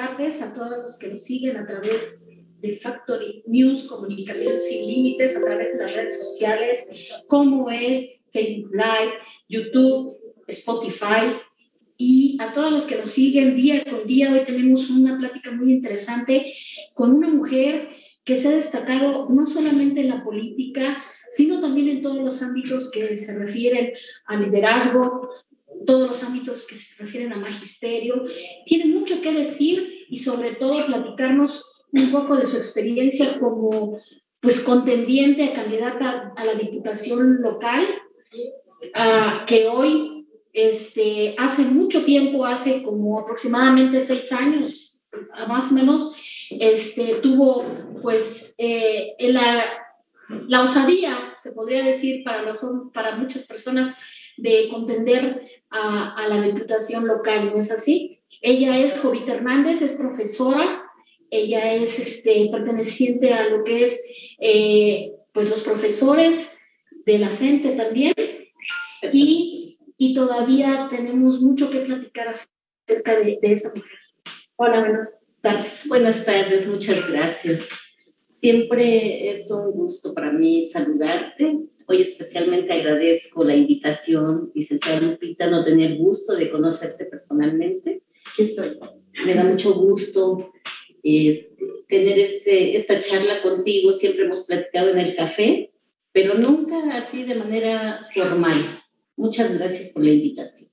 tardes a todos los que nos siguen a través de Factory News, Comunicación Sin Límites, a través de las redes sociales, como es Facebook Live, YouTube, Spotify, y a todos los que nos siguen día con día. Hoy tenemos una plática muy interesante con una mujer que se ha destacado no solamente en la política, sino también en todos los ámbitos que se refieren al liderazgo, todos los ámbitos que se refieren a magisterio. Tiene mucho que decir y sobre todo platicarnos un poco de su experiencia como pues contendiente candidata a la diputación local, que hoy este, hace mucho tiempo, hace como aproximadamente seis años, más o menos, este, tuvo pues eh, la, la, osadía, se podría decir, para, los, para muchas personas de contender a, a, la diputación local, ¿no es así? Ella es Jovita Hernández, es profesora, ella es este, perteneciente a lo que es eh, pues los profesores de la CENTE también, y y todavía tenemos mucho que platicar acerca de, esa mujer. Hola, buenas tardes. Buenas tardes, muchas gracias. Siempre es un gusto para mí saludarte. Hoy especialmente agradezco la invitación, licenciada Lupita, no tener gusto de conocerte personalmente. Aquí estoy. Me da mucho gusto tener este, esta charla contigo. Siempre hemos platicado en el café, pero nunca así de manera formal. Muchas gracias por la invitación.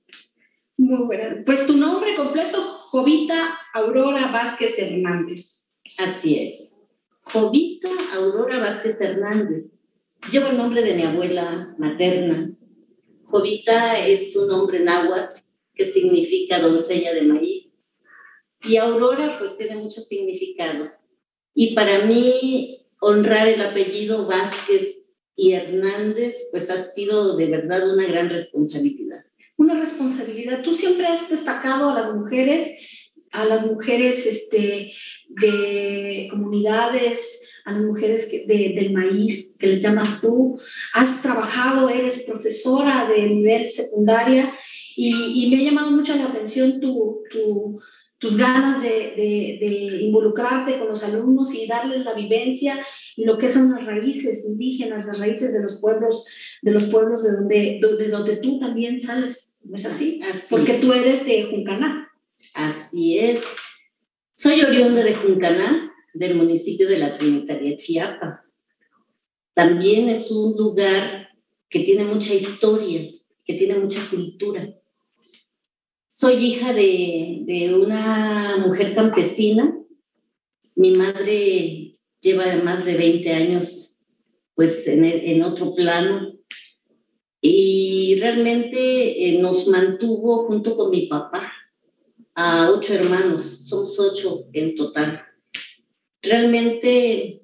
Muy buena. Pues tu nombre completo, Jovita Aurora Vázquez Hernández. Así es. Jovita Aurora Vázquez Hernández. Llevo el nombre de mi abuela materna. Jovita es un nombre náhuatl que significa doncella de maíz. Y Aurora pues tiene muchos significados. Y para mí honrar el apellido Vázquez y Hernández, pues ha sido de verdad una gran responsabilidad. Una responsabilidad. Tú siempre has destacado a las mujeres, a las mujeres este, de comunidades, a las mujeres del maíz, que le llamas tú. Has trabajado, eres profesora de nivel secundaria y, y me ha llamado mucho la atención tu, tu tus ganas de, de, de, involucrarte con los alumnos y darles la vivencia y lo que son las raíces indígenas, las raíces de los pueblos, de los pueblos de donde, de donde tú también sales, ¿no es así? Porque tú eres de Juncaná. Así es. Soy oriunda de Juncaná, del municipio de la Trinitaria Chiapas. También es un lugar que tiene mucha historia, que tiene mucha cultura. Soy hija de, una mujer campesina. Mi madre lleva más de 20 años pues en, en otro plano y realmente eh, nos mantuvo junto con mi papá a ocho hermanos, somos ocho en total. Realmente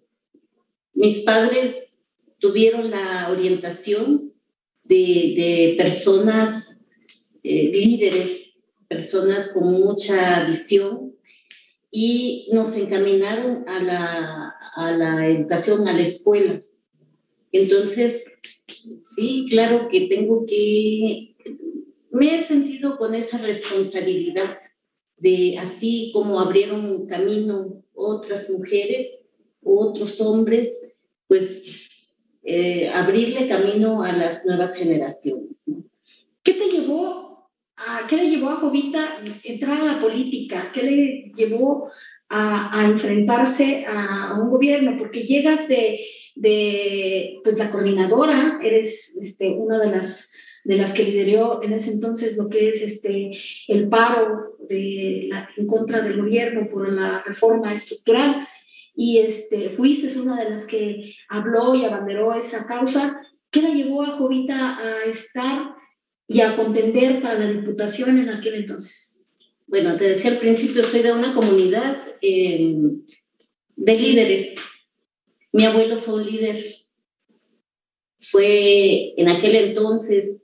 mis padres tuvieron la orientación de, personas eh, líderes personas con mucha visión y nos encaminaron a la, a la educación, a la escuela. Entonces, sí, claro que tengo que, me he sentido con esa responsabilidad de así como abrieron camino otras mujeres, otros hombres, pues eh, abrirle camino a las nuevas generaciones. ¿Qué te llevó ¿qué le llevó a Jovita entrar a la política? ¿Qué le llevó a, enfrentarse a, un gobierno? Porque llegas de, de pues la coordinadora, eres este, una de las de las que lideró en ese entonces lo que es este, el paro en contra del gobierno por la reforma estructural. Y este, fuiste una de las que habló y abanderó esa causa. ¿Qué la llevó a Jovita a estar y a contender para la diputación en aquel entonces? Bueno, te decía al principio, soy de una comunidad eh, de líderes. Mi abuelo fue un líder. Fue en aquel entonces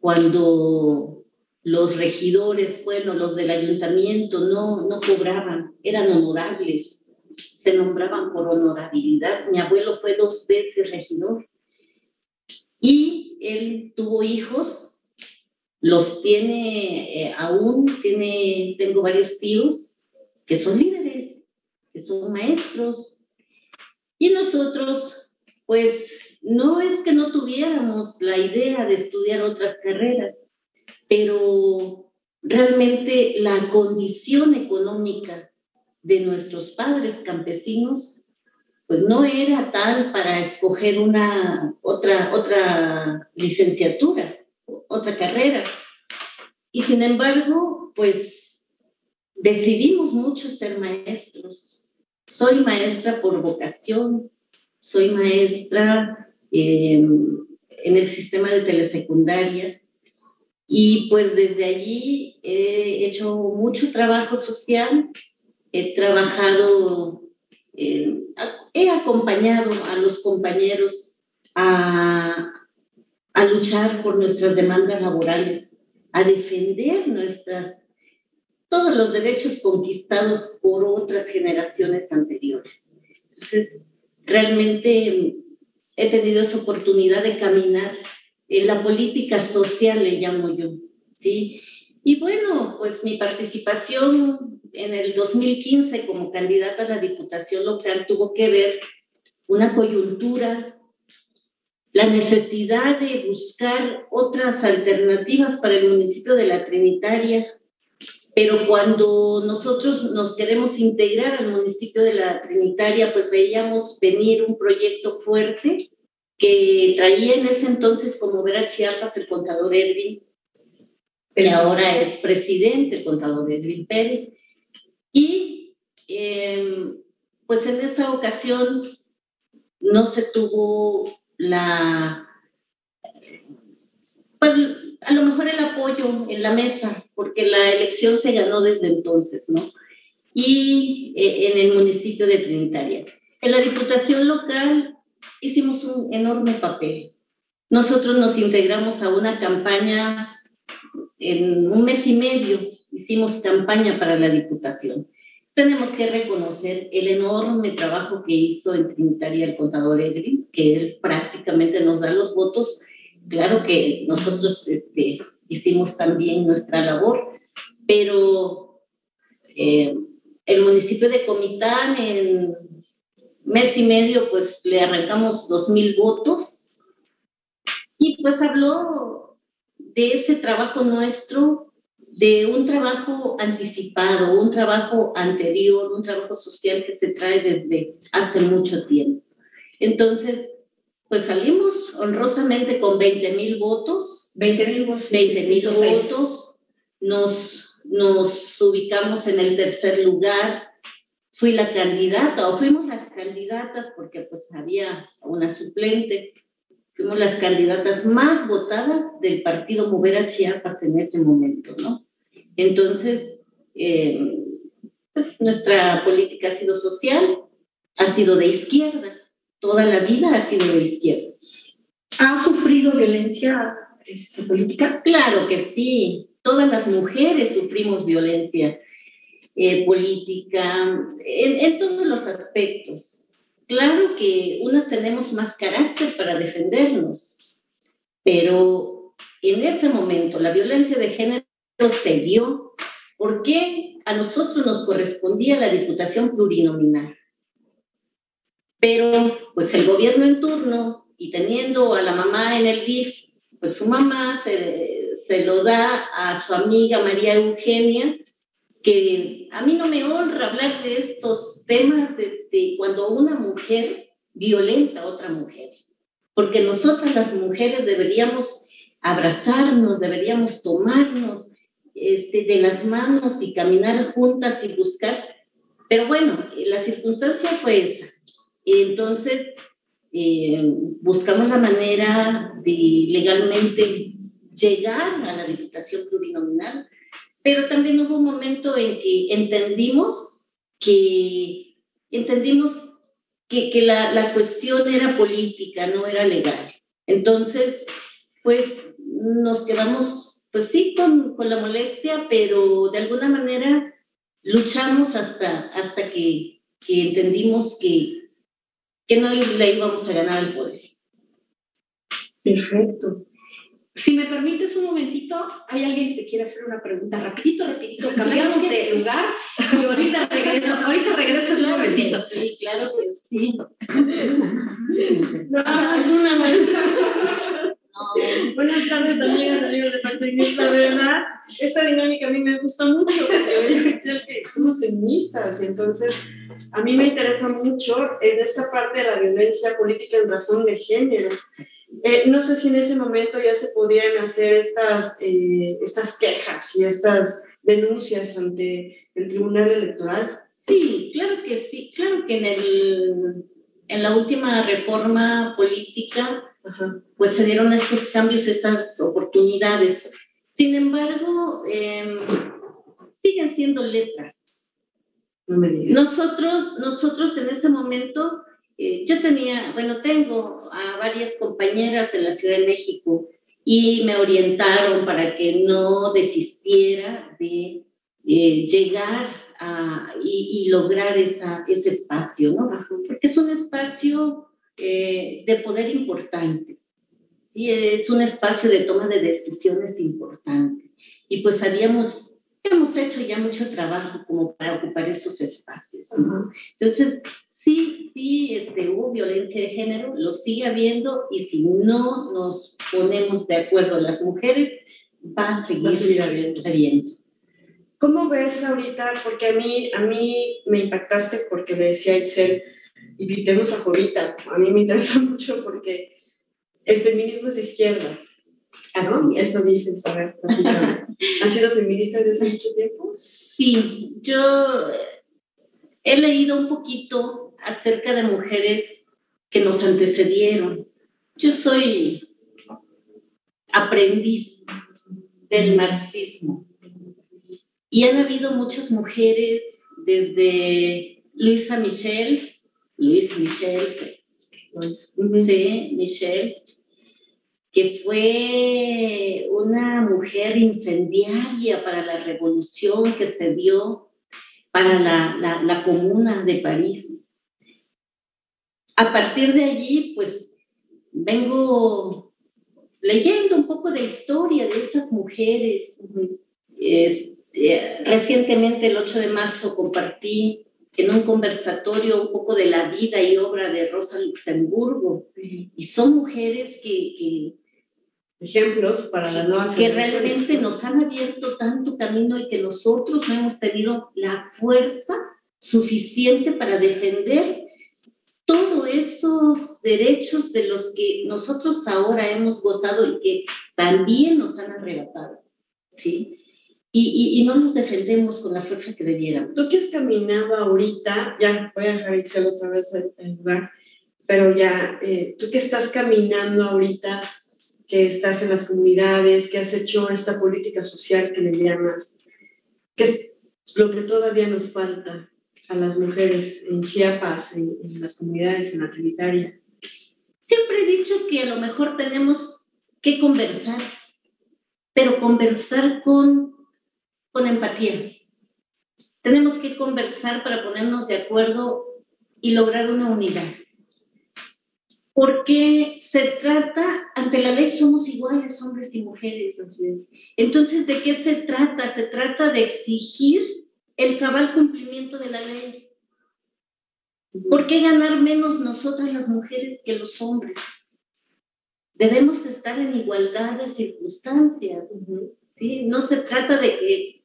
cuando los regidores, bueno, los del ayuntamiento no, no cobraban, eran honorables, se nombraban por honorabilidad. Mi abuelo fue dos veces regidor y él tuvo hijos los tiene eh, aún, tiene, tengo varios tíos que son líderes, que son maestros. Y nosotros, pues, no es que no tuviéramos la idea de estudiar otras carreras, pero realmente la condición económica de nuestros padres campesinos, pues no era tal para escoger una otra, otra licenciatura, otra carrera. Y sin embargo, pues decidimos mucho ser maestros. Soy maestra por vocación, soy maestra eh, en el sistema de telesecundaria y pues desde allí he hecho mucho trabajo social, he trabajado, eh, he acompañado a los compañeros a, a luchar por nuestras demandas laborales, a defender nuestras todos los derechos conquistados por otras generaciones anteriores. Entonces, realmente he tenido esa oportunidad de caminar en la política social, le llamo yo, ¿sí? Y bueno, pues mi participación en el 2015 como candidata a la Diputación Local tuvo que ver una coyuntura, la necesidad de buscar otras alternativas para el municipio de La Trinitaria, pero cuando nosotros nos queremos integrar al municipio de la Trinitaria, pues veíamos venir un proyecto fuerte que traía en ese entonces como ver a Chiapas el contador Edwin, pero ahora es presidente el contador Edwin Pérez. Y em, pues en esa ocasión no se tuvo la, pues, a lo mejor el apoyo en la mesa, porque la elección se ganó desde entonces, ¿no? Y eh, en el municipio de Trinitaria. En la diputación local hicimos un enorme papel. Nosotros nos integramos a una campaña en un mes y medio, hicimos campaña para la diputación. Tenemos que reconocer el enorme trabajo que hizo en Trinitaria el contador Edrin, que él prácticamente nos da los votos Claro que nosotros este, hicimos también nuestra labor, pero eh, el municipio de Comitán en mes y medio pues le arrancamos dos mil votos y pues habló de ese trabajo nuestro, de un trabajo anticipado, un trabajo anterior, un trabajo social que se trae desde hace mucho tiempo. Entonces, pues salimos honrosamente con 20 mil votos. 20 mil votos. 20 mil votos. Nos, nos ubicamos en el tercer lugar. Fui la candidata, o fuimos las candidatas, porque pues había una suplente. Fuimos las candidatas más votadas del partido Movera Chiapas en ese momento, ¿no? Entonces, eh, pues nuestra política ha sido social, ha sido de izquierda toda la vida ha sido de izquierda. ¿Ha sufrido violencia este, política? Claro que sí. Todas las mujeres sufrimos violencia eh, política en, todos los aspectos. Claro que unas tenemos más carácter para defendernos, pero en ese momento la violencia de género se dio porque a nosotros nos correspondía la diputación plurinominal. Pero pues el gobierno en turno y teniendo a la mamá en el DIF, pues su mamá se, se lo da a su amiga María Eugenia, que a mí no me honra hablar de estos temas este, cuando una mujer violenta a otra mujer, porque nosotras las mujeres deberíamos abrazarnos, deberíamos tomarnos este, de las manos y caminar juntas y buscar, pero bueno, la circunstancia fue esa. Entonces, eh, buscamos la manera de legalmente llegar a la diputación plurinominal, pero también hubo un momento en que entendimos que, entendimos que, que la, la, cuestión era política, no era legal. Entonces, pues nos quedamos, pues sí, con, con la molestia, pero de alguna manera luchamos hasta, hasta que, que entendimos que, que no le íbamos a ganar el poder. Perfecto. Si me permites un momentito, hay alguien que te quiere hacer una pregunta. Rapidito, rapidito. Cambiamos de lugar. Yo ahorita regreso, ahorita regreso un momentito. Sí, claro que sí. No, es una Buenas tardes, amigas, amigos de. La verdad, esta dinámica a mí me gusta mucho porque que somos feministas y entonces a mí me interesa mucho en esta parte de la violencia política en razón de género. Eh, no sé si en ese momento ya se podían hacer estas, eh, estas quejas y estas denuncias ante el Tribunal Electoral. Sí, claro que sí. Claro que en, el, en la última reforma política pues se dieron estos cambios, estas oportunidades. Sin embargo, em, siguen siendo letras. nosotros, nosotros en ese momento, eh, yo tenía, bueno, tengo a varias compañeras en la Ciudad de México y me orientaron para que no desistiera de eh, llegar a, y, lograr esa, ese espacio, ¿no? Porque es un espacio eh, de poder importante. Y Es un espacio de toma de decisiones importante. Y pues habíamos, hemos hecho ya mucho trabajo como para ocupar esos espacios. Entonces, sí, sí, este, hubo violencia de género, lo sigue habiendo y si no nos ponemos de acuerdo las mujeres, va a seguir, habiendo. ¿Cómo ves ahorita? Porque a mí, a mí me impactaste porque me decía Itzel, invitemos a Jovita. A mí me interesa mucho porque el feminismo es de izquierda. ¿no? Eso dices, a ver, ¿Has sido feminista desde hace mucho tiempo? Sí, yo he leído un poquito acerca de mujeres que nos antecedieron. Yo soy aprendiz del marxismo y han habido muchas mujeres desde Luisa Michel Luis Michel, sí, Michel, que fue una mujer incendiaria para la revolución que se dio para la, la, comuna de París. A partir de allí, pues vengo leyendo un poco de historia de esas mujeres. Este, recientemente, el 8 de marzo, compartí en un conversatorio un poco de la vida y obra de Rosa Luxemburgo. Y son mujeres que, ejemplos para las nuevas que realmente nos han abierto tanto camino y que nosotros no hemos tenido la fuerza suficiente para defender todos esos derechos de los que nosotros ahora hemos gozado y que también nos han arrebatado. ¿sí? y, y, no nos defendemos con la fuerza que debiéramos. Tú que has caminado ahorita, ya voy a dejar Excel otra vez en lugar, pero ya, eh, tú que estás caminando ahorita, que estás en las comunidades, que has hecho esta política social que le llamas, ¿qué es lo que todavía nos falta a las mujeres en Chiapas, en, en las comunidades, en la Trinitaria? Siempre he dicho que a lo mejor tenemos que conversar, pero conversar con con empatía. Tenemos que conversar para ponernos de acuerdo y lograr una unidad. Porque se trata, ante la ley somos iguales, hombres y mujeres. Entonces, ¿de qué se trata? Se trata de exigir el cabal cumplimiento de la ley. ¿Por qué ganar menos nosotras las mujeres que los hombres? Debemos estar en igualdad de circunstancias. ¿sí? No se trata de que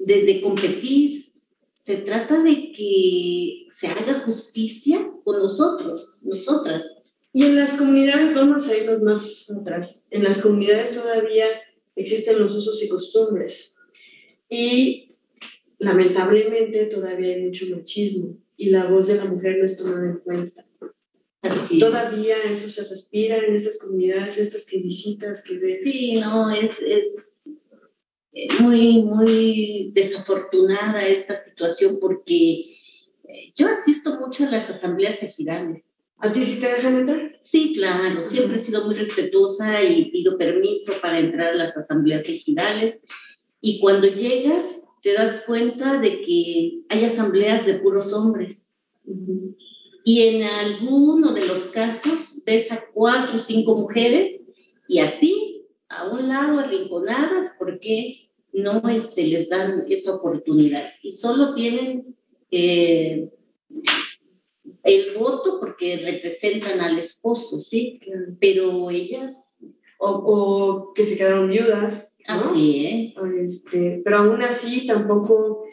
de, competir, se trata de que se haga justicia con nosotros, nosotras. Y en las comunidades, vamos a irnos más atrás, en las comunidades todavía existen los usos y costumbres. Y lamentablemente todavía hay mucho machismo y la voz de la mujer no es tomada en cuenta. Todavía eso se respira en estas comunidades, estas que visitas, que ves. Sí, no, es, es muy, muy desafortunada esta situación porque eh, yo asisto mucho a las asambleas ejidales. ¿A ti sí te dejan entrar? Sí, claro, siempre he sido muy respetuosa y pido permiso para entrar a las asambleas ejidales. Y cuando llegas, te das cuenta de que hay asambleas de puros hombres. Y en alguno de los casos ves a cuatro o cinco mujeres y así, a un lado, arrinconadas, porque no este, les dan esa oportunidad y solo tienen eh, el voto porque representan al esposo, ¿sí? Pero ellas... O, que se quedaron viudas. Así es. Este, pero aún así tampoco,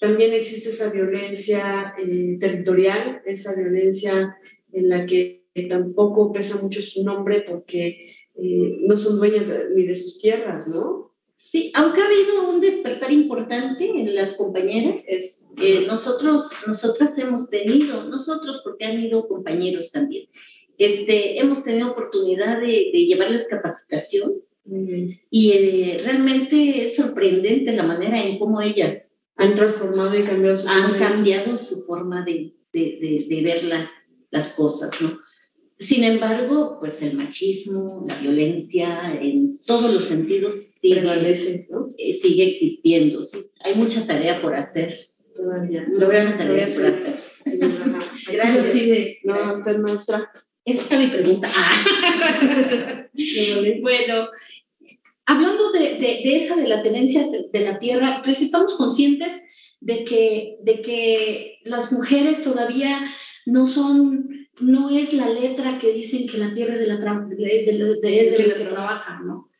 también existe esa violencia eh, territorial, esa violencia en la que tampoco pesa mucho su nombre porque eh, no son dueñas ni de sus tierras, ¿no? Sí, aunque ha habido un despertar importante en las compañeras, es, eh, nosotros, nosotras hemos tenido, nosotros porque han ido compañeros también, este, hemos tenido oportunidad de, llevarles capacitación y eh, realmente es sorprendente la manera en cómo ellas han transformado y cambiado su han cambiado su forma de, de, de ver las, las cosas, ¿no? Sin embargo, pues el machismo, la violencia, en todos los sentidos sigue, eh, sigue existiendo. Hay mucha tarea por hacer. Todavía. Mucha tarea por hacer. Gracias. Sí, no, usted maestra. Esa es mi pregunta. bueno, hablando de, de, esa de la tenencia de, la tierra, pues estamos conscientes de que, de que las mujeres todavía no son no es la letra que dicen que la tierra es de, la de, los que trabajan, ¿no?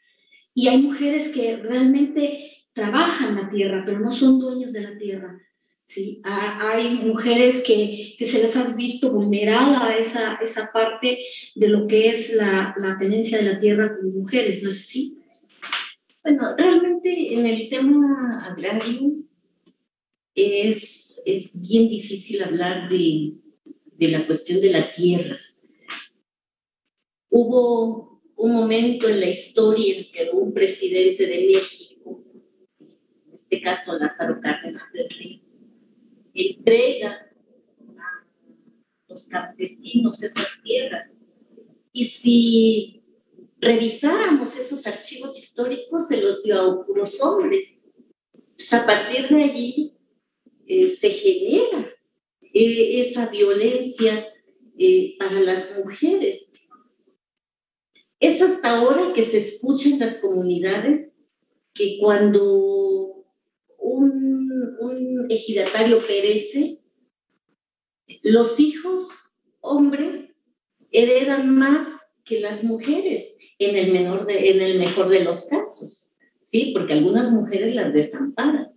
Y hay mujeres que realmente trabajan la tierra, pero no son dueños de la tierra. ¿sí? Hay mujeres que, se les has visto vulnerada esa, esa parte de lo que es la, la tenencia de la tierra como mujeres, ¿no es así? Bueno, realmente en el tema agrario es, es bien difícil hablar de, de la cuestión de la tierra. Hubo un momento en la historia en que un presidente de México, en este caso Lázaro Cárdenas del Río, entrega a los campesinos esas tierras. Y si revisáramos esos archivos históricos, se los dio a puros hombres. a partir de allí eh, se genera eh, esa violencia eh, para las mujeres. Es hasta ahora que se escucha en las comunidades que cuando un, un ejidatario perece, los hijos hombres heredan más que las mujeres en el, menor de, en el mejor de los casos, ¿sí? Porque algunas mujeres las desamparan,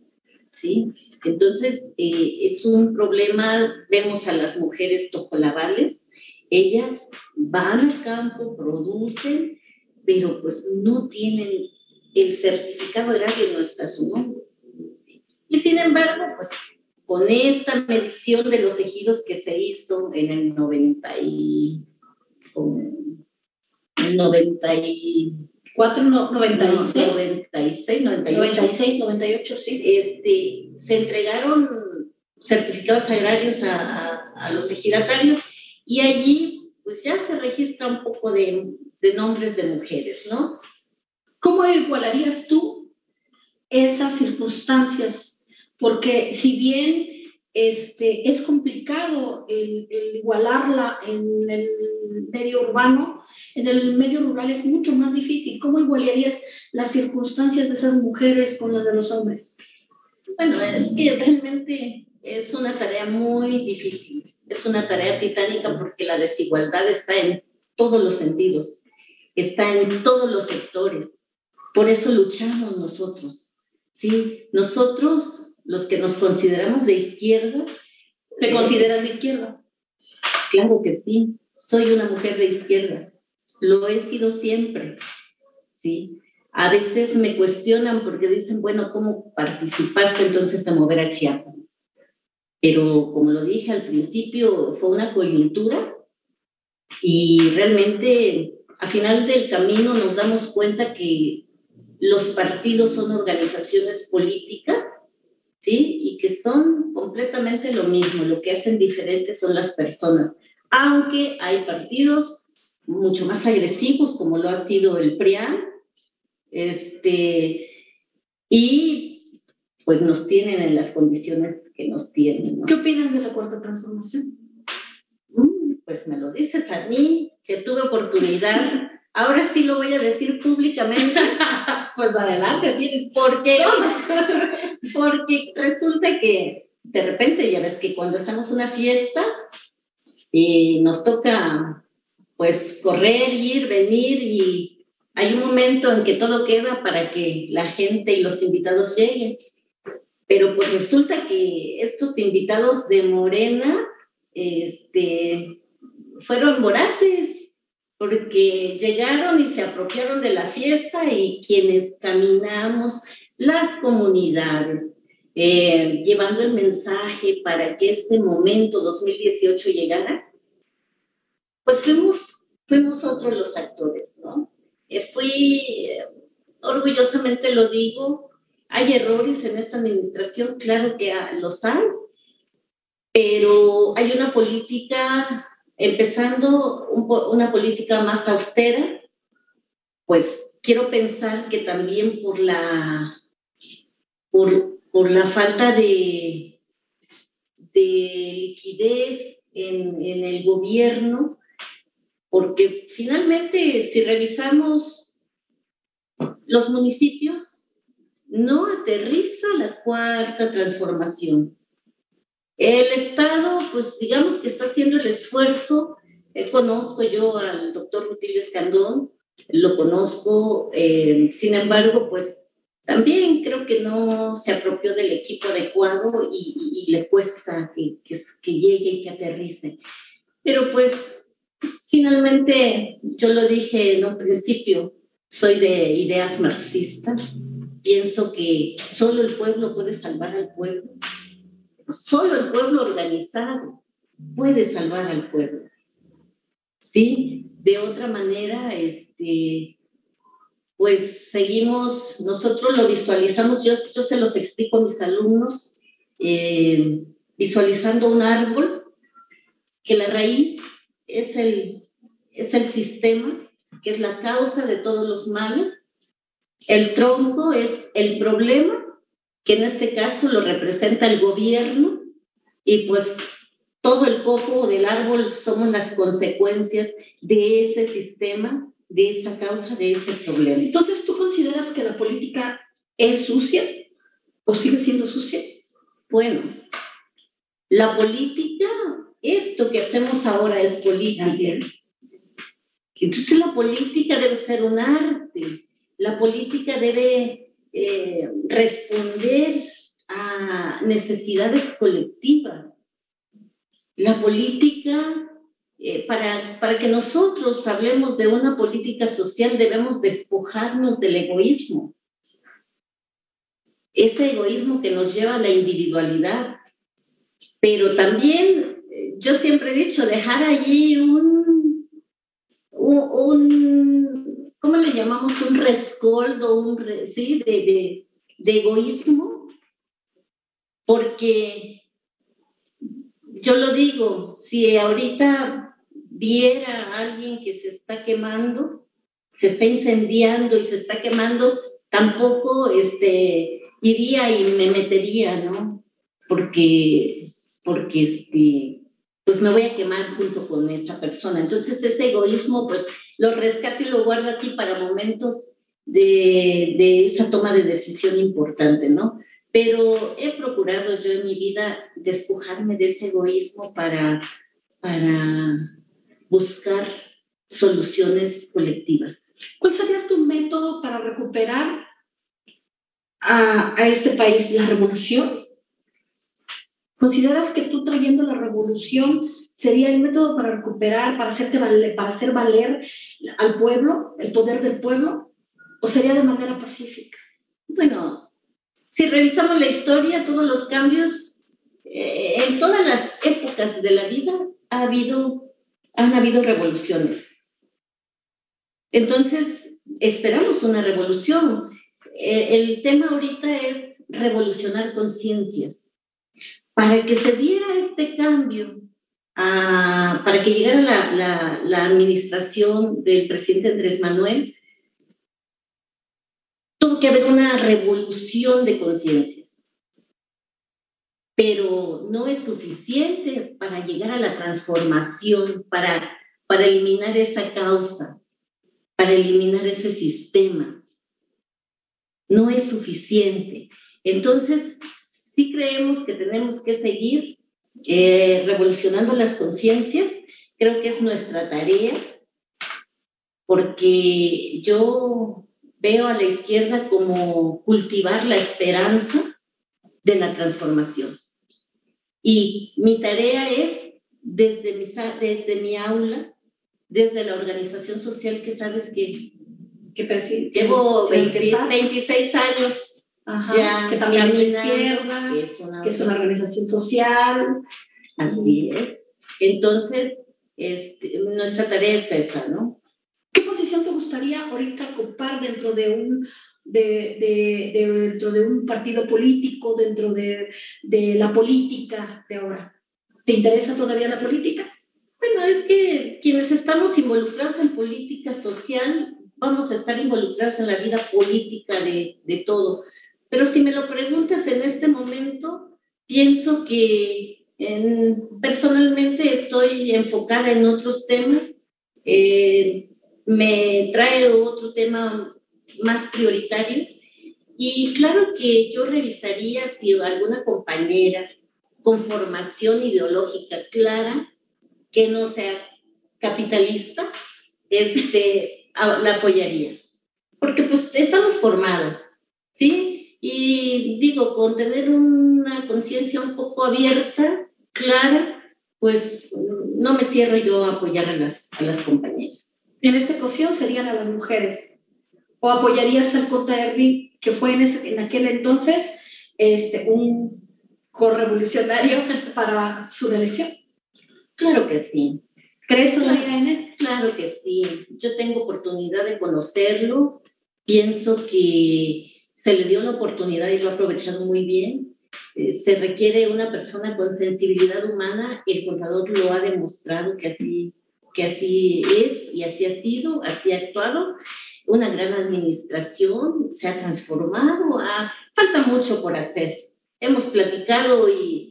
¿sí? Entonces, eh, es un problema, vemos a las mujeres tocolabales, ellas van al campo, producen, pero pues no tienen el certificado agrario, no está su nombre. Y sin embargo, pues con esta medición de los ejidos que se hizo en el 90 y, 90 y 4, 96. 96, 98. 96, 98, sí. Este, se entregaron certificados agrarios a, los ejidatarios y allí pues ya se registra un poco de, nombres de mujeres, ¿no? ¿Cómo igualarías tú esas circunstancias? Porque si bien este, es complicado el, igualarla en el medio urbano, en el medio rural es mucho más difícil. ¿Cómo igualarías las circunstancias de esas mujeres con las de los hombres? Bueno, es que realmente es una tarea muy difícil, es una tarea titánica porque la desigualdad está en todos los sentidos, está en todos los sectores. Por eso luchamos nosotros. ¿sí? Nosotros, los que nos consideramos de izquierda. ¿Te consideras de izquierda? Claro que sí. Soy una mujer de izquierda. Lo he sido siempre. ¿sí? A veces me cuestionan porque dicen, bueno, ¿cómo participaste entonces a mover a Chiapas? Pero como lo dije al principio, fue una coyuntura y realmente a final del camino nos damos cuenta que los partidos son organizaciones políticas, ¿sí? Y que son completamente lo mismo, lo que hacen diferente son las personas, aunque hay partidos mucho más agresivos como lo ha sido el PRIAN, este, y pues nos tienen en las condiciones que nos tienen. ¿Qué opinas de la cuarta transformación? Mm, pues me lo dices a mí, que tuve oportunidad. Ahora sí lo voy a decir públicamente. pues adelante, tienes. Porque, porque resulta que de repente ya ves que cuando estamos en una fiesta y nos toca pues correr, ir, venir y hay un momento en que todo queda para que la gente y los invitados lleguen. Pero pues resulta que estos invitados de Morena este, fueron voraces porque llegaron y se apropiaron de la fiesta y quienes caminamos las comunidades, eh, llevando el mensaje para que este momento 2018 llegara, pues fuimos, fuimos nosotros los actores, ¿no? Eh, fui, eh, orgullosamente lo digo, hay errores en esta administración, claro que los hay, pero hay una política, empezando una política más austera, pues quiero pensar que también por la, por, por la falta de, de liquidez en, en el gobierno, porque finalmente si revisamos los municipios, no aterriza la cuarta transformación. El Estado, pues digamos que está haciendo el esfuerzo. Eh, conozco yo al doctor Rutilio Escandón, lo conozco, eh, sin embargo, pues también creo que no se apropió del equipo adecuado y, le cuesta que, que llegue y que aterrice. Pero pues finalmente, yo lo dije en un principio, soy de ideas marxistas Pienso que solo el pueblo puede salvar al pueblo. Solo el pueblo organizado puede salvar al pueblo. ¿Sí? De otra manera, este, pues seguimos, nosotros lo visualizamos, yo, yo se los explico a mis alumnos, eh, visualizando un árbol, que la raíz es el, es el sistema, que es la causa de todos los males, el tronco es el problema, que en este caso lo representa el gobierno, y pues todo el cojo del árbol somos las consecuencias de ese sistema, de esa causa, de ese problema. Entonces, ¿tú consideras que la política es sucia o sigue siendo sucia? Bueno, la política, esto que hacemos ahora es política. Entonces la política debe ser un arte, la política debe eh, responder a necesidades colectivas. La política, eh, para, para que nosotros hablemos de una política social, debemos despojarnos del egoísmo. Ese egoísmo que nos lleva a la individualidad. Pero también, yo siempre he dicho, dejar allí un, un ¿cómo le llamamos? Un rescoldo, un, ¿sí? De, egoísmo, porque yo lo digo, si ahorita viera a alguien que se está quemando, se está incendiando y se está quemando, tampoco este, iría y me metería, ¿no? Porque, porque este, me voy a quemar junto con esa persona. Entonces ese egoísmo, pues lo rescato y lo guardo aquí para momentos de, esa toma de decisión importante, ¿no? Pero he procurado yo en mi vida despojarme de ese egoísmo para, para buscar soluciones colectivas. ¿Cuál sería tu método para recuperar a, a, este país la revolución? ¿Consideras que tú trayendo la revolución sería el método para recuperar, para, hacerte valer, para hacer valer al pueblo, el poder del pueblo, o sería de manera pacífica? Bueno, si revisamos la historia, todos los cambios, eh, en todas las épocas de la vida ha habido, han habido revoluciones. Entonces, esperamos una revolución. Eh, el tema ahorita es revolucionar conciencias. Para que se diera este cambio para que llegara la, la, administración del presidente Andrés Manuel, tuvo que haber una revolución de conciencias. Pero no es suficiente para llegar a la transformación, para, para eliminar esa causa, para eliminar ese sistema. no es suficiente. Entonces, sí creemos que tenemos que seguir eh, revolucionando las conciencias. Creo que es nuestra tarea, porque yo veo a la izquierda como cultivar la esperanza de la transformación. Y mi tarea es, desde mi, desde mi aula, desde la organización social que sabes que, que llevo 26 años ya que también es izquierda, que es, una, que es una organización social. Así es. Entonces, este, nuestra tarea es esa, ¿no? ¿Qué posición te gustaría ahorita ocupar dentro de un de, de, dentro de un partido político, dentro de, de, la política de ahora. ¿Te interesa todavía la política? Bueno, es que quienes estamos involucrados en política social, vamos a estar involucrados en la vida política de, de todo. Pero si me lo preguntas en este momento, pienso que personalmente estoy enfocada en otros temas. Eh, me trae otro tema más prioritario. Y claro que yo revisaría si alguna compañera con formación ideológica clara, que no sea capitalista, este, la apoyaría. Porque pues estamos formadas, ¿sí? Y digo, con tener una conciencia un poco abierta, clara, pues no me cierro yo a apoyar a las, a las compañeras. En esta ocasión serían a las mujeres o apoyarías al Erwin, que fue en, ese, en aquel entonces este, un correvolucionario para su reelección? Claro que sí. ¿Crees todavía en él? Claro que sí. Yo tengo oportunidad de conocerlo. Pienso que se le dio una oportunidad y lo ha aprovechado muy bien. Eh, se requiere una persona con sensibilidad humana. El contador lo ha demostrado que así, que así es y así ha sido, así ha actuado una gran administración, se ha transformado, falta mucho por hacer. Hemos platicado y,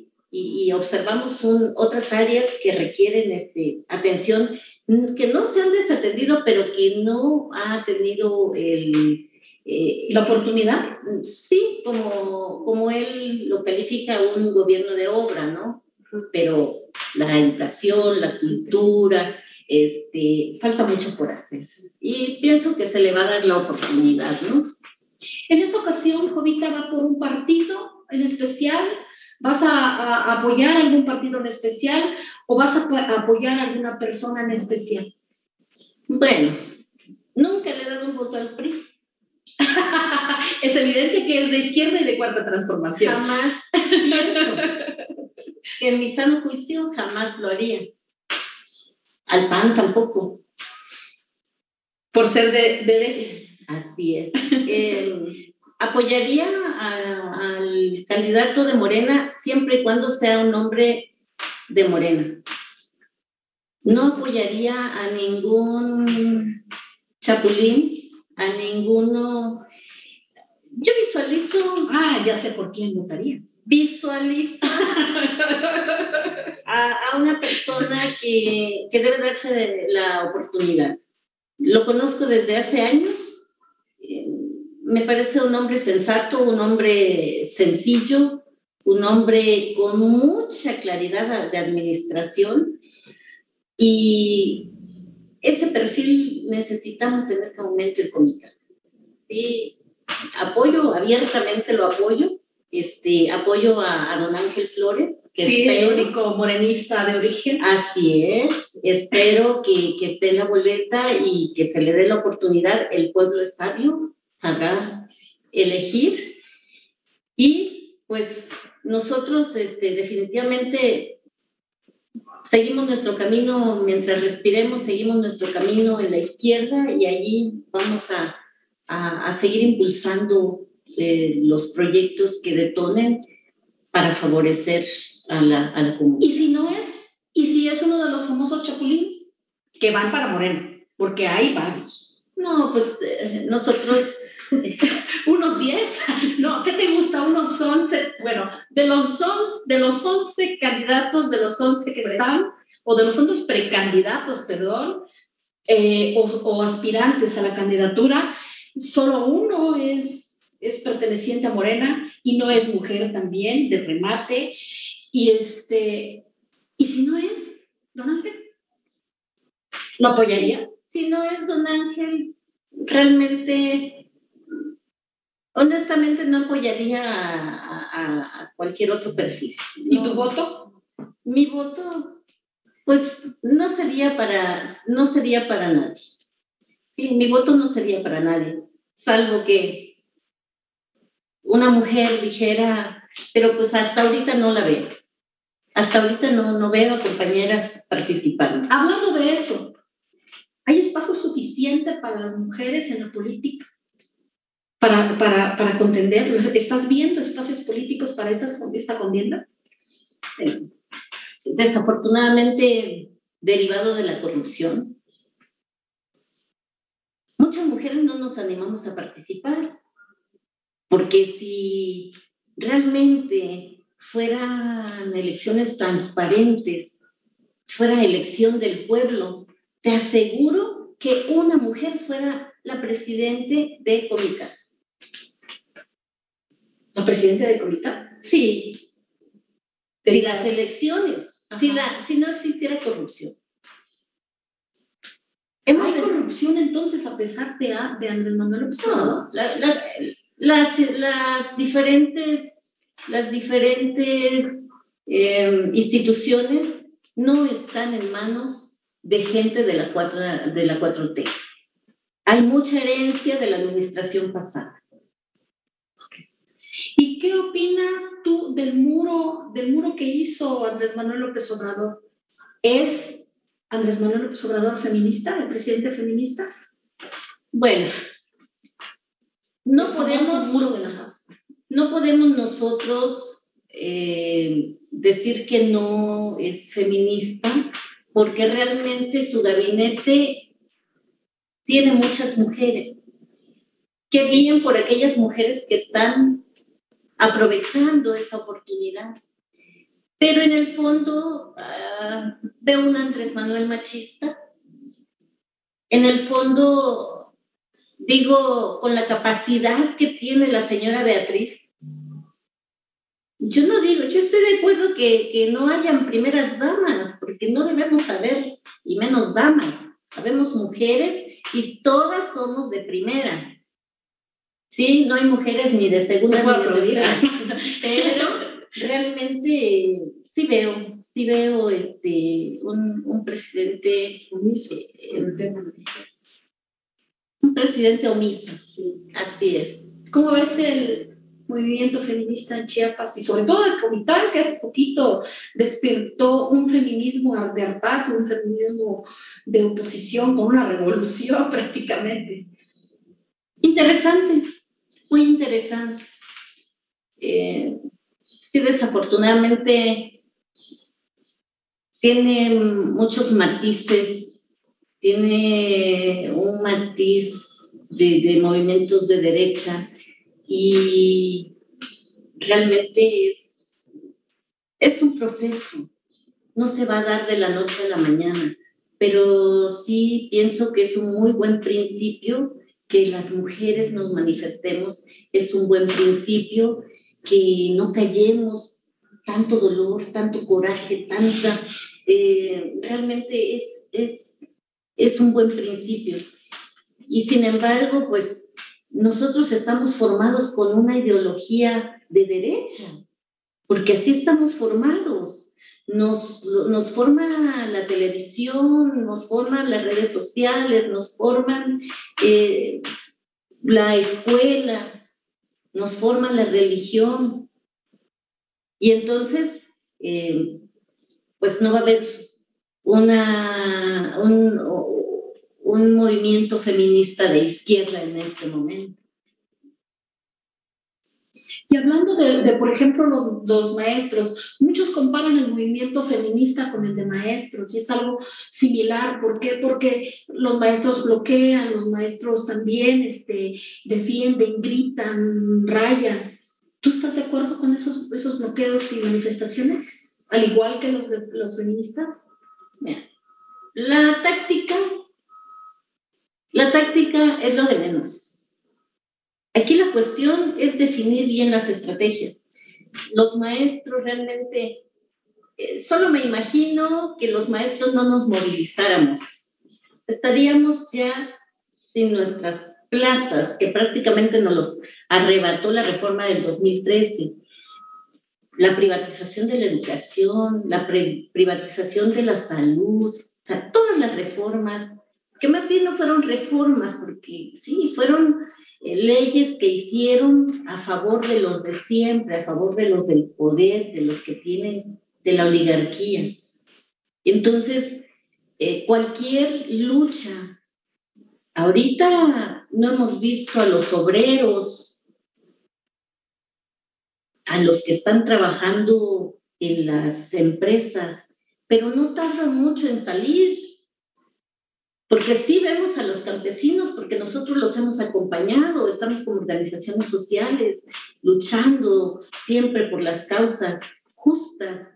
observamos otras áreas que requieren este, atención, que no se han desatendido, pero que no ha tenido el, eh, la oportunidad. Sí, como, como él lo califica un gobierno de obra, ¿no? Pero la educación, la cultura, este, falta mucho por hacer. Y pienso que se le va a dar la oportunidad, ¿no? En esta ocasión, Jovita va por un partido en especial. ¿Vas a, apoyar algún partido en especial o vas a, apoyar a alguna persona en especial? Bueno, nunca le he dado un voto al PRI. es evidente que es de izquierda y de cuarta transformación. Jamás que en mi sano juicio jamás lo haría al pan tampoco. Por ser de, leche. Así es. Eh, apoyaría al candidato de Morena siempre y cuando sea un hombre de Morena. No apoyaría a ningún chapulín, a ninguno. Yo visualizo. Ah, ya sé por quién votarías. Visualizo a, una persona que, que, debe darse la oportunidad. Lo conozco desde hace años, eh, me parece un hombre sensato, un hombre sencillo, un hombre con mucha claridad de administración y ese perfil necesitamos en este momento en Comita. Sí, apoyo, abiertamente lo apoyo, este, apoyo a, a don Ángel Flores, que sí, el único morenista de origen. Así es, espero que, que, esté en la boleta y que se le dé la oportunidad, el pueblo es sabio, sabrá elegir y pues nosotros este, definitivamente seguimos nuestro camino, mientras respiremos, seguimos nuestro camino en la izquierda y allí vamos a, a, a seguir impulsando eh, los proyectos que detonen para favorecer a la, a la comunidad. Y si no es, y si es uno de los famosos chapulines que van para Moreno, porque hay varios. No, pues eh, nosotros unos 10, no, ¿qué te gusta? Unos 11, bueno, de los 11, de los 11 candidatos, de los 11 que están, o de los 11 precandidatos, perdón, eh, o, o, aspirantes a la candidatura, solo uno es es perteneciente a Morena y no es mujer también, de remate. Y este, y si no es, don Ángel, ¿lo apoyarías? Si no es don Ángel, realmente, honestamente no apoyaría a, cualquier otro perfil. ¿Y tu voto? Mi voto, pues no sería para, no sería para nadie. Sí, mi voto no sería para nadie, salvo que una mujer dijera, pero pues hasta ahorita no la veo. Hasta ahorita no, no veo compañeras participando. Hablando de eso, ¿hay espacio suficiente para las mujeres en la política? Para, para, para contender, ¿estás viendo espacios políticos para esta, esta contienda? Desafortunadamente, derivado de la corrupción, muchas mujeres no nos animamos a participar. Porque si realmente fueran elecciones transparentes, fuera elección del pueblo, te aseguro que una mujer fuera la presidente de Comita. ¿La presidenta de Comita? Sí. Si las elecciones, si, la, si no existiera corrupción. ¿Hay corrupción entonces a pesar de, de Andrés Manuel López No, la, las, las diferentes, las diferentes eh, instituciones no están en manos de gente de la, 4, de la 4T. Hay mucha herencia de la administración pasada. ¿Y qué opinas tú del muro, del muro que hizo Andrés Manuel López Obrador? ¿Es Andrés Manuel López Obrador feminista, el presidente feminista? Bueno, no podemos, no podemos nosotros eh, decir que no es feminista, porque realmente su gabinete tiene muchas mujeres. Qué bien por aquellas mujeres que están aprovechando esa oportunidad. Pero en el fondo uh, veo un Andrés Manuel machista. En el fondo digo, con la capacidad que tiene la señora Beatriz, yo no digo, yo estoy de acuerdo que, que no hayan primeras damas, porque no debemos saber, y menos damas, sabemos mujeres y todas somos de primera. Sí, no hay mujeres ni de segunda ni de tercera, pero realmente sí veo, sí veo este, un, un presidente eh, un presidente omiso, así es. ¿Cómo ves el movimiento feminista en Chiapas y sobre todo el Comital, que hace poquito despertó un feminismo de arpato, un feminismo de oposición con una revolución prácticamente? Interesante, muy interesante. Eh, sí, desafortunadamente tiene muchos matices tiene un matiz de, movimientos de derecha y realmente es, es un proceso, no se va a dar de la noche a la mañana, pero sí pienso que es un muy buen principio que las mujeres nos manifestemos, es un buen principio que no callemos tanto dolor, tanto coraje, tanta, eh, realmente es, es es un buen principio. Y sin embargo, pues nosotros estamos formados con una ideología de derecha, porque así estamos formados. Nos, nos forma la televisión, nos forman las redes sociales, nos forman eh, la escuela, nos forman la religión. Y entonces, eh, pues no va a haber una, un, un movimiento feminista de izquierda en este momento. Y hablando de, por ejemplo, los, los, maestros, muchos comparan el movimiento feminista con el de maestros y es algo similar. ¿Por qué? Porque los maestros bloquean, los maestros también este, defienden, gritan, rayan. ¿Tú estás de acuerdo con esos, esos bloqueos y manifestaciones? Al igual que los, de, los feministas. La táctica, la táctica es lo de menos. Aquí la cuestión es definir bien las estrategias. Los maestros realmente, eh, solo me imagino que los maestros no nos movilizáramos. Estaríamos ya sin nuestras plazas, que prácticamente nos los arrebató la reforma del 2013. La privatización de la educación, la privatización de la salud, o sea, todas las reformas, que más bien no fueron reformas, porque sí, fueron leyes que hicieron a favor de los de siempre, a favor de los del poder, de los que tienen, de la oligarquía. Entonces, eh, cualquier lucha, ahorita no hemos visto a los obreros, a los que están trabajando en las empresas, pero no tardan mucho en salir. Porque sí vemos a los campesinos, porque nosotros los hemos acompañado, estamos como organizaciones sociales, luchando siempre por las causas justas.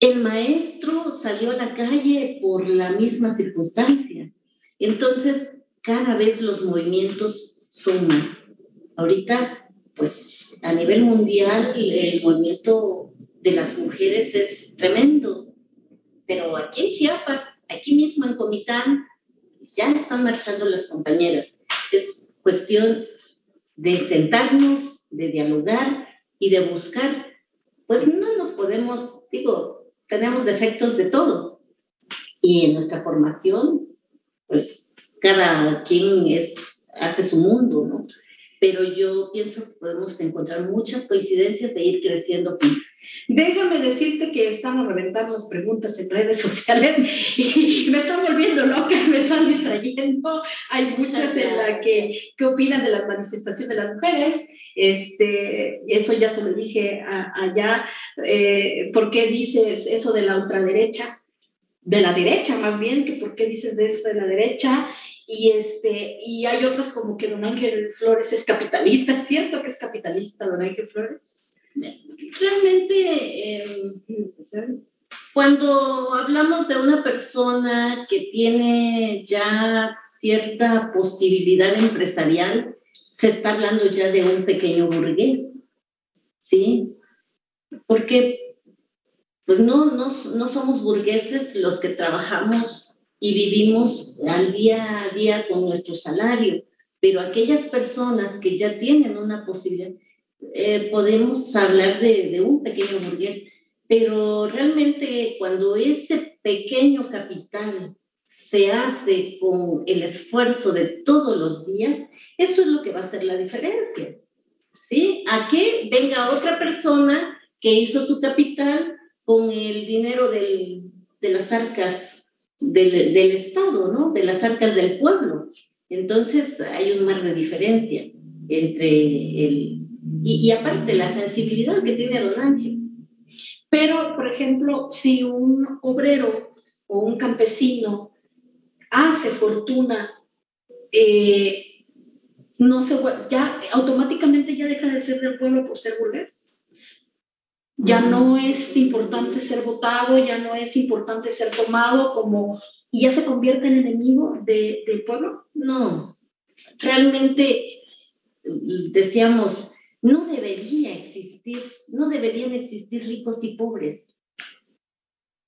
El maestro salió a la calle por la misma circunstancia. Entonces, cada vez los movimientos son más. Ahorita, pues a nivel mundial, el movimiento de las mujeres es tremendo. Pero aquí en Chiapas aquí mismo en Comitán ya están marchando las compañeras. Es cuestión de sentarnos, de dialogar y de buscar. Pues no nos podemos, digo, tenemos defectos de todo. Y en nuestra formación, pues cada quien es, hace su mundo, ¿no? Pero yo pienso que podemos encontrar muchas coincidencias e ir creciendo juntas. Déjame decirte que estamos reventando las preguntas en redes sociales y me están volviendo loca, me están distrayendo. Hay muchas en la que, ¿qué opinan de la manifestación de las mujeres? Este, eso ya se lo dije allá. Eh, ¿Por qué dices eso de la ultraderecha? De la derecha, más bien, que por qué dices de eso de la derecha. Y, este, y hay otras como que don Ángel Flores es capitalista. ¿Es cierto que es capitalista don Ángel Flores? Realmente, em, cuando hablamos de una persona que tiene ya cierta posibilidad empresarial, se está hablando ya de un pequeño burgués, ¿sí? Porque pues no, no, no somos burgueses los que trabajamos y vivimos al día a día con nuestro salario, pero aquellas personas que ya tienen una posibilidad, eh, podemos hablar de, un pequeño burgués, pero realmente cuando ese pequeño capital se hace con el esfuerzo de todos los días, eso es lo que va a hacer la diferencia. ¿Sí? A que venga otra persona que hizo su capital con el dinero de las arcas del, del, Estado, ¿no? De las arcas del pueblo. Entonces hay un mar de diferencia entre el, y, aparte la sensibilidad que tiene Don Ángel. Pero, por ejemplo, si un obrero o un campesino hace fortuna, eh, no se, ya automáticamente ya deja de ser del pueblo por ser burgués. Ya no es importante ser votado, ya no es importante ser tomado como y ya se convierte en enemigo de, del pueblo. No, realmente decíamos, no debería existir, no deberían existir ricos y pobres.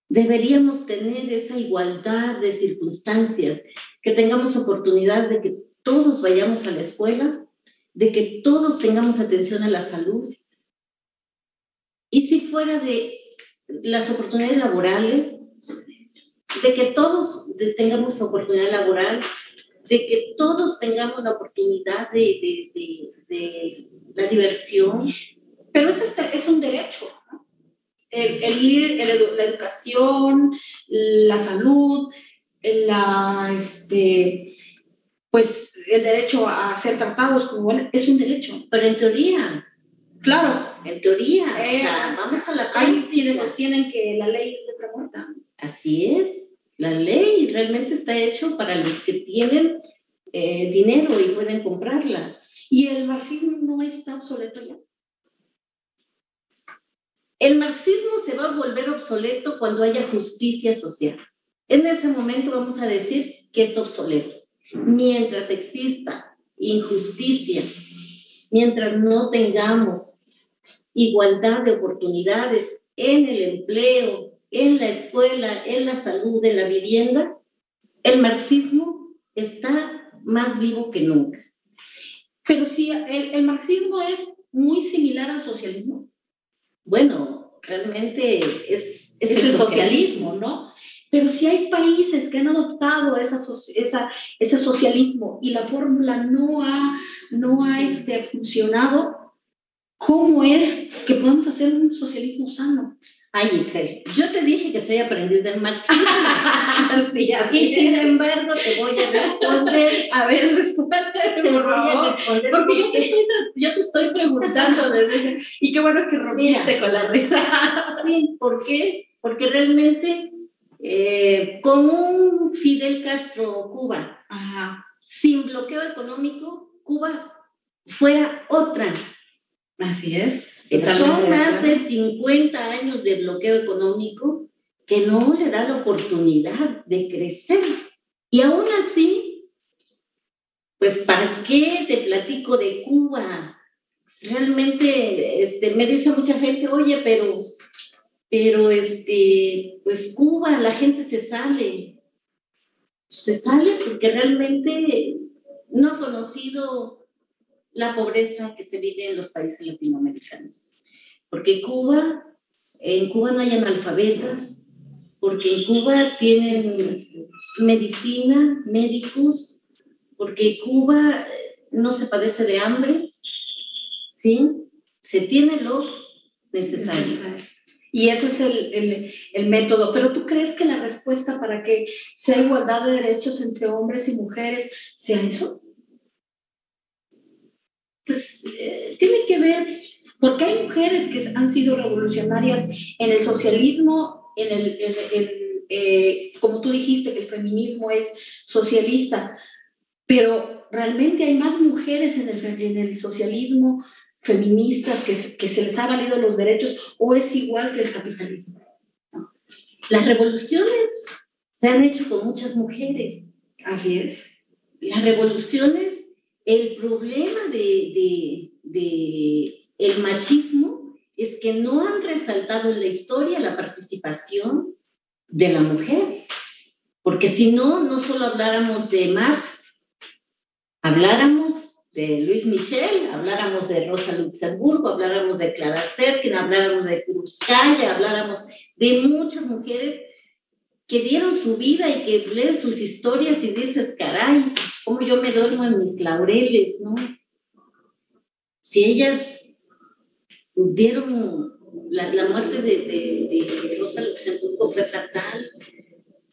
Deberíamos tener esa igualdad de circunstancias, que tengamos oportunidad de que todos vayamos a la escuela, de que todos tengamos atención a la salud. Y si fuera de las oportunidades laborales, de que todos tengamos oportunidad laboral, de que todos tengamos la oportunidad de, la diversión. Pero eso es, un derecho, el, ir, la educación, la salud, la, este, pues el derecho a ser tratados como es un derecho. Pero en teoría, claro, en teoría, eh, vamos a la Hay quienes sostienen que la ley es de muerta. Así es. La ley realmente está hecho para los que tienen eh, dinero y pueden comprarla. ¿Y el marxismo no está obsoleto ya? El marxismo se va a volver obsoleto cuando haya justicia social. En ese momento vamos a decir que es obsoleto. Mientras exista injusticia, mientras no tengamos igualdad de oportunidades en el empleo, en la escuela, en la salud, en la vivienda, el marxismo está más vivo que nunca. Pero si el, marxismo es muy similar al socialismo. Bueno, realmente es, el socialismo, ¿no? Pero si hay países que han adoptado esa, esa, ese socialismo y la fórmula no ha, no ha este, funcionado, ¿cómo es que podemos hacer un socialismo sano? Ay, yo te dije que soy aprendiz del marxismo. sí, y sin embargo te voy a responder. A ver, respóndete, por favor. responder. Porque yo te, estoy, yo te estoy preguntando desde Y qué bueno que rompiste con la risa. sí, ¿por qué? Porque realmente, eh, con un Fidel Castro Cuba, sin bloqueo económico, Cuba fuera otra. Así es. Son más de 50 años de bloqueo económico que no le da la oportunidad de crecer. Y aún así, pues ¿para qué te platico de Cuba? Realmente este, me dice mucha gente, oye, pero, pero este, pues Cuba, la gente se sale. Se sale porque realmente no ha conocido la pobreza que se vive en los países latinoamericanos. Porque Cuba, en Cuba no hay analfabetas, porque en Cuba tienen medicina, médicos, porque Cuba no se padece de hambre, ¿sí? Se tiene lo necesario. Y ese es el, el, el, método. Pero tú crees que la respuesta para que sea igualdad de derechos entre hombres y mujeres sea eso? Pues eh, tiene que ver, porque hay mujeres que han sido revolucionarias en el socialismo, en el, eh, como tú dijiste, que el feminismo es socialista, pero realmente hay más mujeres en el, en el socialismo feministas que, que, se les ha valido los derechos o es igual que el capitalismo. Las revoluciones se han hecho con muchas mujeres. Así es. Las revoluciones el problema de, el machismo es que no han resaltado en la historia la participación de la mujer. Porque si no, no solo habláramos de Marx, habláramos de Luis Michel, habláramos de Rosa Luxemburgo, habláramos de Clara Zetkin, habláramos de Cruzcaya, habláramos de muchas mujeres que dieron su vida y que leen sus historias y dices, caray, cómo yo me duermo en mis laureles, ¿no? Si ellas dieron la, muerte de, Rosa Luxemburgo fue fatal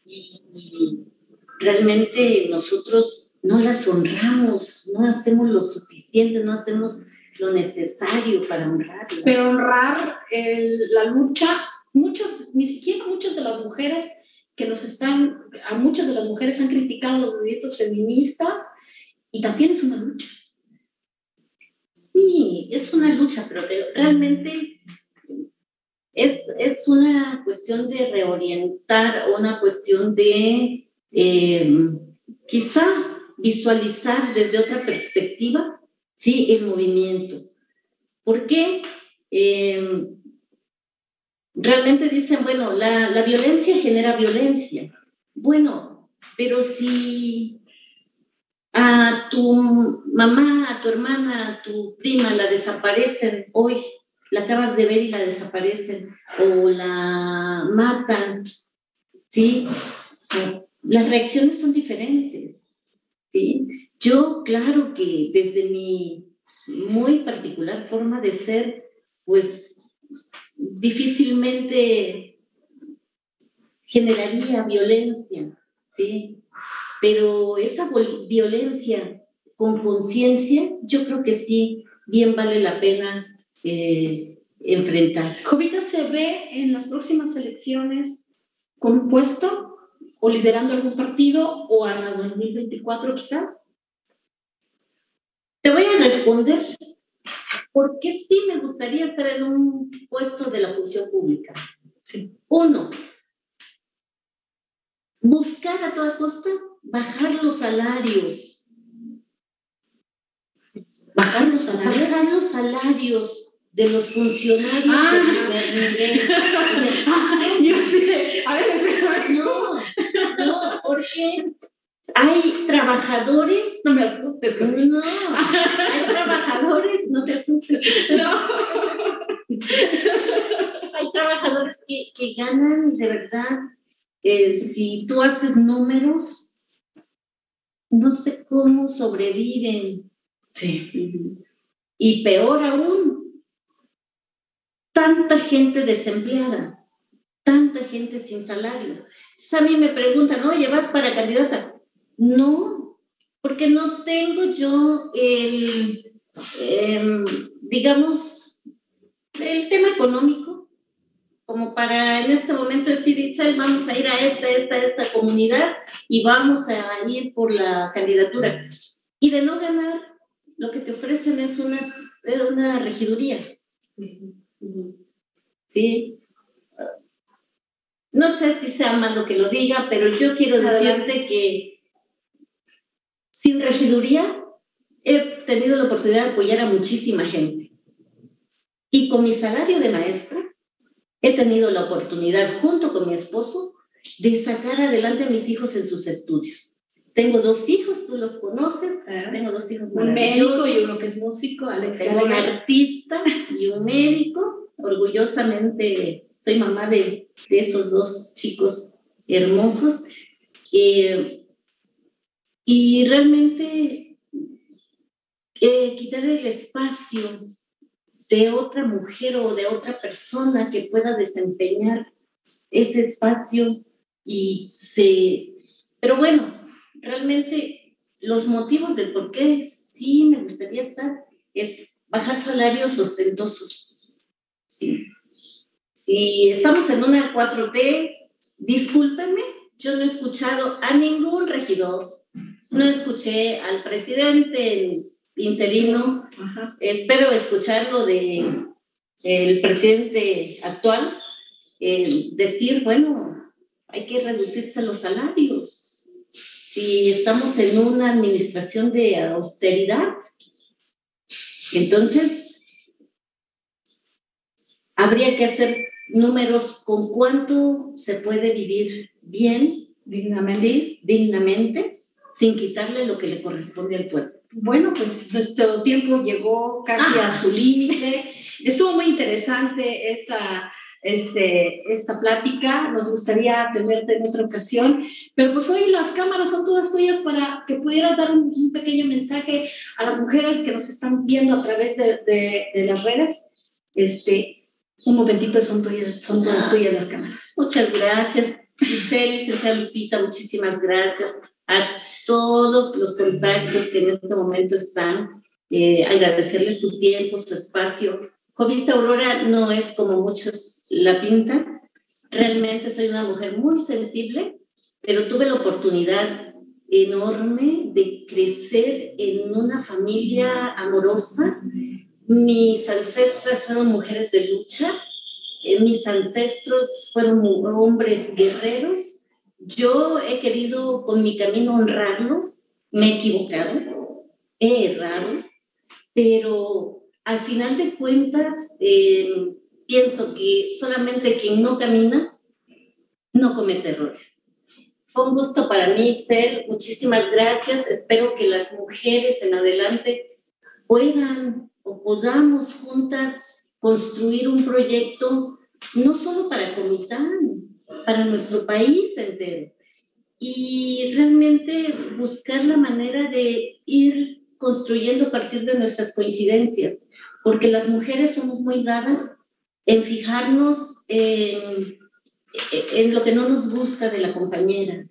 y, realmente nosotros no las honramos, no hacemos lo suficiente, no hacemos lo necesario para honrarla. Pero honrar la lucha, muchos, ni siquiera muchas de las mujeres que nos están, a muchas de las mujeres han criticado los movimientos feministas y también es una lucha. Sí, es una lucha, pero realmente es, es una cuestión de reorientar, una cuestión de eh, quizá visualizar desde otra perspectiva, sí, el movimiento. ¿Por qué? Eh, realmente dicen, bueno, la, la violencia genera violencia. Bueno, pero si a tu mamá, a tu hermana, a tu prima la desaparecen hoy, la acabas de ver y la desaparecen, o la matan, ¿sí? las reacciones son diferentes, ¿sí? Yo, claro que desde mi muy particular forma de ser, pues difícilmente generaría violencia, ¿sí? Pero esa violencia con conciencia, yo creo que sí, bien vale la pena eh, enfrentar. ¿Jovita se ve en las próximas elecciones con un puesto o liderando algún partido o a la 2024 quizás? Te voy a responder porque sí me gustaría estar en un puesto de la función pública. Uno, buscar a toda costa bajar los salarios. Bajar los salarios. Bajar los salarios de los funcionarios Ah. nivel. Yo sé, a veces No, no, porque hay trabajadores, no me asustes. no, hay trabajadores, no te asustes, No. hay trabajadores que, que ganan de verdad, eh, si tú haces números, no sé cómo sobreviven. Sí. Y peor aún, tanta gente desempleada, tanta gente sin salario. Entonces a mí me preguntan, oye, ¿vas para candidata? No, porque no tengo yo el, em, digamos, el tema económico como para en este momento decir, Itzel, vamos a ir a esta, esta, esta comunidad y vamos a ir por la candidatura. Y de no ganar, lo que te ofrecen es una, una regiduría. ¿sí? No sé si sea malo que lo diga, pero yo quiero decirte que regiduría he tenido la oportunidad de apoyar a muchísima gente. Y con mi salario de maestra he tenido la oportunidad, junto con mi esposo, de sacar adelante a mis hijos en sus estudios. Tengo dos hijos, tú los conoces, tengo dos hijos Un médico y uno que es músico, Alex Tengo un artista y un médico. Orgullosamente soy mamá de, de esos dos chicos hermosos. Eh, y realmente eh, quitar el espacio de otra mujer o de otra persona que pueda desempeñar ese espacio y se... Pero bueno, realmente los motivos del por qué sí me gustaría estar es bajar salarios ostentosos. Sí. Si estamos en una 4T, discúlpenme, yo no he escuchado a ningún regidor, no escuché al presidente interino, Ajá. espero escucharlo de el presidente actual, eh, decir, bueno, hay que reducirse los salarios. Si estamos en una administración de austeridad, entonces habría que hacer números con cuánto se puede vivir bien, Dignamente. ¿sí? dignamente, sin quitarle lo que le corresponde al pueblo. Bueno, pues nuestro tiempo llegó casi Ah. a su límite. Estuvo muy interesante esta, este, esta plática. Nos gustaría tenerte en otra ocasión. Pero pues hoy las cámaras son todas tuyas para que pudieras dar un, un pequeño mensaje a las mujeres que nos están viendo a través de, de- de las redes. Este, un momentito son, tuyas, son todas tuyas las cámaras. Muchas gracias, Giselle, Lupita, muchísimas gracias a todos los contactos que en este momento están. Eh, agradecerles su tiempo, su espacio. Jovita Aurora no es como muchos la pintan. Realmente soy una mujer muy sensible, pero tuve la oportunidad enorme de crecer en una familia amorosa. Mis ancestras fueron mujeres de lucha, eh, mis ancestros fueron hombres guerreros. Yo he querido con mi camino honrarlos, me he equivocado, he errado, pero al final de cuentas eh, pienso que solamente quien no camina no comete errores. Fue un gusto para mí, Itzel, muchísimas gracias. Espero que las mujeres en adelante puedan o podamos juntas construir un proyecto no solo para Comitán, para nuestro país entero. Y realmente buscar la manera de ir construyendo a partir de nuestras coincidencias, porque las mujeres somos muy dadas en fijarnos en, en lo que no nos gusta de la compañera,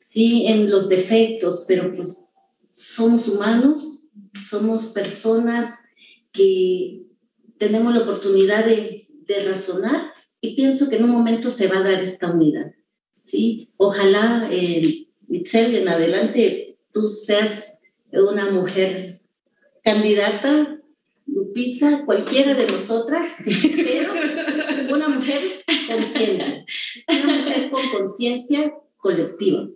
¿sí? en los defectos, pero pues somos humanos, somos personas que tenemos la oportunidad de, de razonar y pienso que en un momento se va a dar esta unidad. ¿sí? Ojalá, eh, Itzel, en adelante tú seas una mujer candidata, Lupita, cualquiera de nosotras, pero una mujer consciente, una mujer con conciencia colectiva.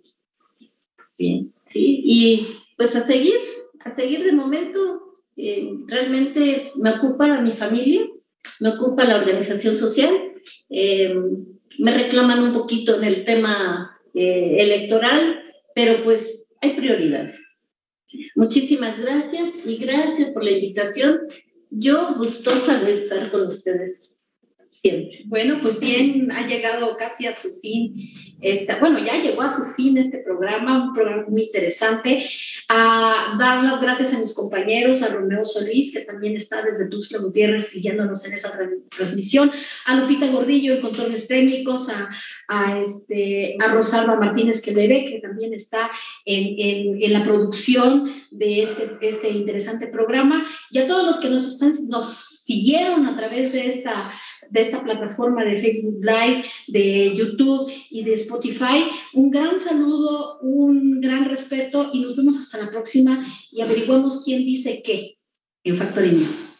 Bien, ¿sí? Y pues a seguir, a seguir de momento eh, realmente me ocupa mi familia, me ocupa la organización social, eh, me reclaman un poquito en el tema eh, electoral, pero pues hay prioridades. Muchísimas gracias y gracias por la invitación. Yo gustosa de estar con ustedes Bueno, pues bien, ha llegado casi a su fin. Bueno, ya llegó a su fin este programa, un programa muy interesante. A dar las gracias a mis compañeros, a Romeo Solís, que también está desde Tuxtla Gutiérrez siguiéndonos en esa transmisión, a Lupita Gordillo en controles técnicos, a, a, este, a Rosalba Martínez Queleve, que también está en, en, en, la producción de este, este interesante programa, y a todos los que nos, están, nos siguieron a través de esta de esta plataforma de Facebook Live, de YouTube y de Spotify. Un gran saludo, un gran respeto y nos vemos hasta la próxima y averiguamos quién dice qué en Factory News.